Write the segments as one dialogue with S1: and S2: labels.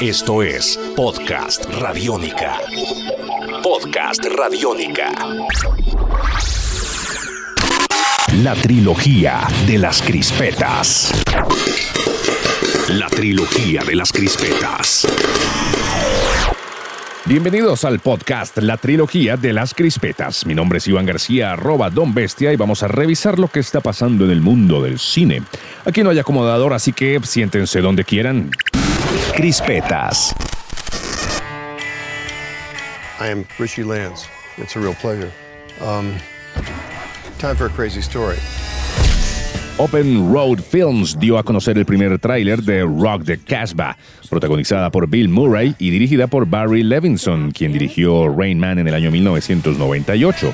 S1: Esto es Podcast Radiónica. Podcast Radiónica. La trilogía de las crispetas. La trilogía de las crispetas. Bienvenidos al podcast La Trilogía de las Crispetas. Mi nombre es Iván García, arroba Don Bestia, y vamos a revisar lo que está pasando en el mundo del cine. Aquí no hay acomodador, así que siéntense donde quieran. Crispetas.
S2: I am Richie Lance. It's a real pleasure. Um, time for a crazy story.
S1: Open Road Films dio a conocer el primer tráiler de Rock the Casbah, protagonizada por Bill Murray y dirigida por Barry Levinson, quien dirigió Rain Man en el año 1998.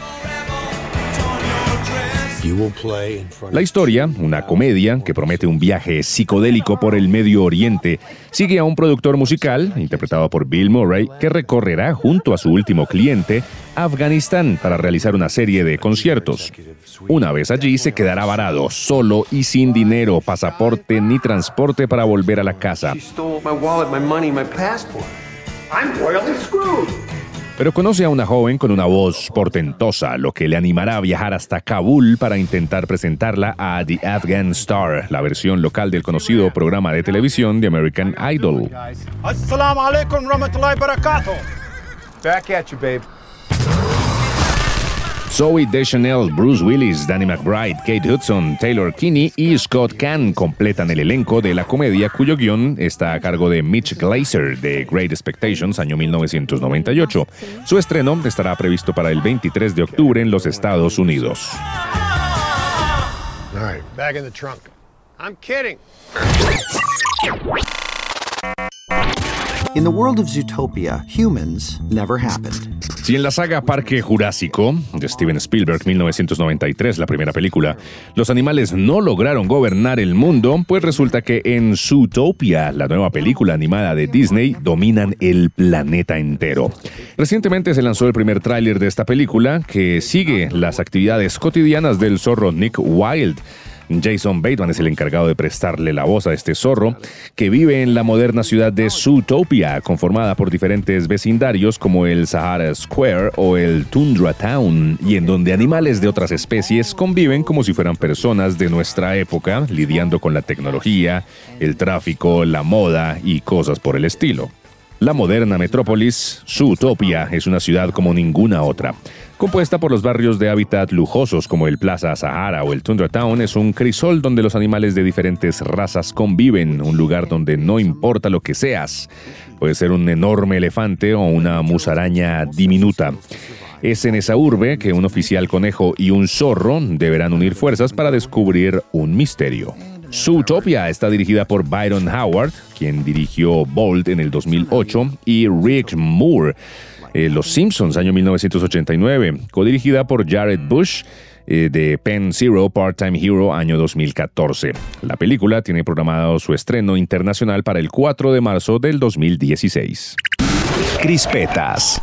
S1: La historia, una comedia que promete un viaje psicodélico por el Medio Oriente, sigue a un productor musical, interpretado por Bill Murray, que recorrerá junto a su último cliente Afganistán para realizar una serie de conciertos. Una vez allí se quedará varado, solo y sin dinero, pasaporte ni transporte para volver a la casa. Pero conoce a una joven con una voz portentosa, lo que le animará a viajar hasta Kabul para intentar presentarla a The Afghan Star, la versión local del conocido programa de televisión de American Idol. Assalamu alaikum barakatuh. Back at you, babe. Zoe Deschanel, Bruce Willis, Danny McBride, Kate Hudson, Taylor Kinney y Scott Kahn completan el elenco de la comedia cuyo guion está a cargo de Mitch Glazer de Great Expectations, año 1998. Su estreno estará previsto para el 23 de octubre en los Estados Unidos.
S3: In the world of Zootopia, humans never happened.
S1: Si en la saga Parque Jurásico de Steven Spielberg 1993, la primera película, los animales no lograron gobernar el mundo, pues resulta que en Zootopia, la nueva película animada de Disney, dominan el planeta entero. Recientemente se lanzó el primer tráiler de esta película que sigue las actividades cotidianas del zorro Nick Wilde Jason Bateman es el encargado de prestarle la voz a este zorro que vive en la moderna ciudad de Zootopia, conformada por diferentes vecindarios como el Sahara Square o el Tundra Town, y en donde animales de otras especies conviven como si fueran personas de nuestra época, lidiando con la tecnología, el tráfico, la moda y cosas por el estilo. La moderna metrópolis, Zootopia, es una ciudad como ninguna otra. Compuesta por los barrios de hábitat lujosos como el Plaza Sahara o el Tundra Town, es un crisol donde los animales de diferentes razas conviven, un lugar donde no importa lo que seas. Puede ser un enorme elefante o una musaraña diminuta. Es en esa urbe que un oficial conejo y un zorro deberán unir fuerzas para descubrir un misterio. Zootopia está dirigida por Byron Howard, quien dirigió Bolt en el 2008, y Rick Moore. Eh, Los Simpsons, año 1989, codirigida por Jared Bush eh, de Penn Zero Part-Time Hero año 2014. La película tiene programado su estreno internacional para el 4 de marzo del 2016. Crispetas.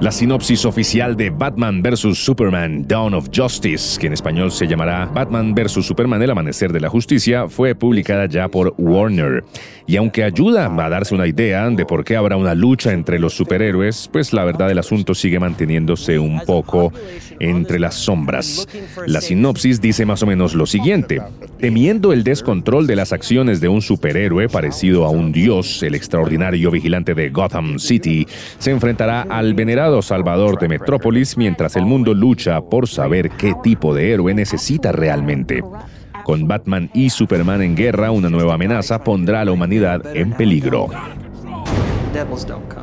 S1: La sinopsis oficial de Batman vs. Superman Dawn of Justice, que en español se llamará Batman vs. Superman El Amanecer de la Justicia, fue publicada ya por Warner. Y aunque ayuda a darse una idea de por qué habrá una lucha entre los superhéroes, pues la verdad del asunto sigue manteniéndose un poco entre las sombras. La sinopsis dice más o menos lo siguiente. Temiendo el descontrol de las acciones de un superhéroe parecido a un dios, el extraordinario vigilante de Gotham City se enfrentará al venerado salvador de Metrópolis mientras el mundo lucha por saber qué tipo de héroe necesita realmente. Con Batman y Superman en guerra, una nueva amenaza pondrá a la humanidad en peligro.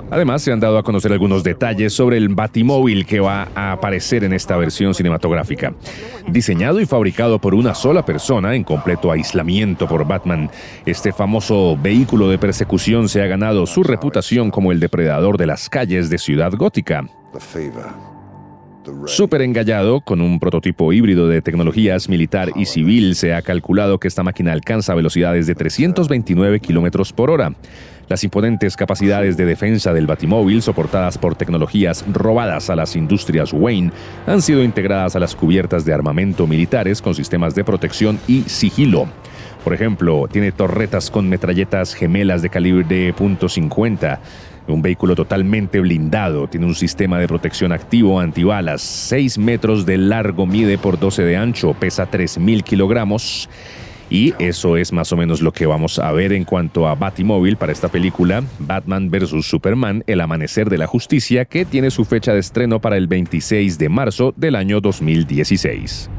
S1: Además, se han dado a conocer algunos detalles sobre el Batimóvil que va a aparecer en esta versión cinematográfica. Diseñado y fabricado por una sola persona en completo aislamiento por Batman, este famoso vehículo de persecución se ha ganado su reputación como el depredador de las calles de Ciudad Gótica. Súper engallado, con un prototipo híbrido de tecnologías militar y civil, se ha calculado que esta máquina alcanza velocidades de 329 kilómetros por hora. Las imponentes capacidades de defensa del Batimóvil, soportadas por tecnologías robadas a las industrias Wayne, han sido integradas a las cubiertas de armamento militares con sistemas de protección y sigilo. Por ejemplo, tiene torretas con metralletas gemelas de calibre de .50, un vehículo totalmente blindado, tiene un sistema de protección activo antibalas, 6 metros de largo, mide por 12 de ancho, pesa 3.000 kilogramos. Y eso es más o menos lo que vamos a ver en cuanto a Batimóvil para esta película, Batman vs. Superman, El Amanecer de la Justicia, que tiene su fecha de estreno para el 26 de marzo del año 2016.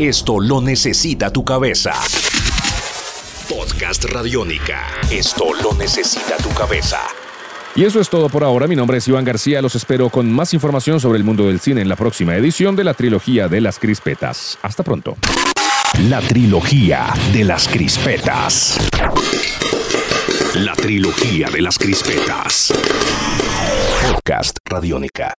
S4: Esto lo necesita tu cabeza. Podcast Radiónica. Esto lo necesita tu cabeza.
S1: Y eso es todo por ahora. Mi nombre es Iván García. Los espero con más información sobre el mundo del cine en la próxima edición de la trilogía de las crispetas. Hasta pronto.
S4: La trilogía de las crispetas. La trilogía de las crispetas. Podcast Radiónica.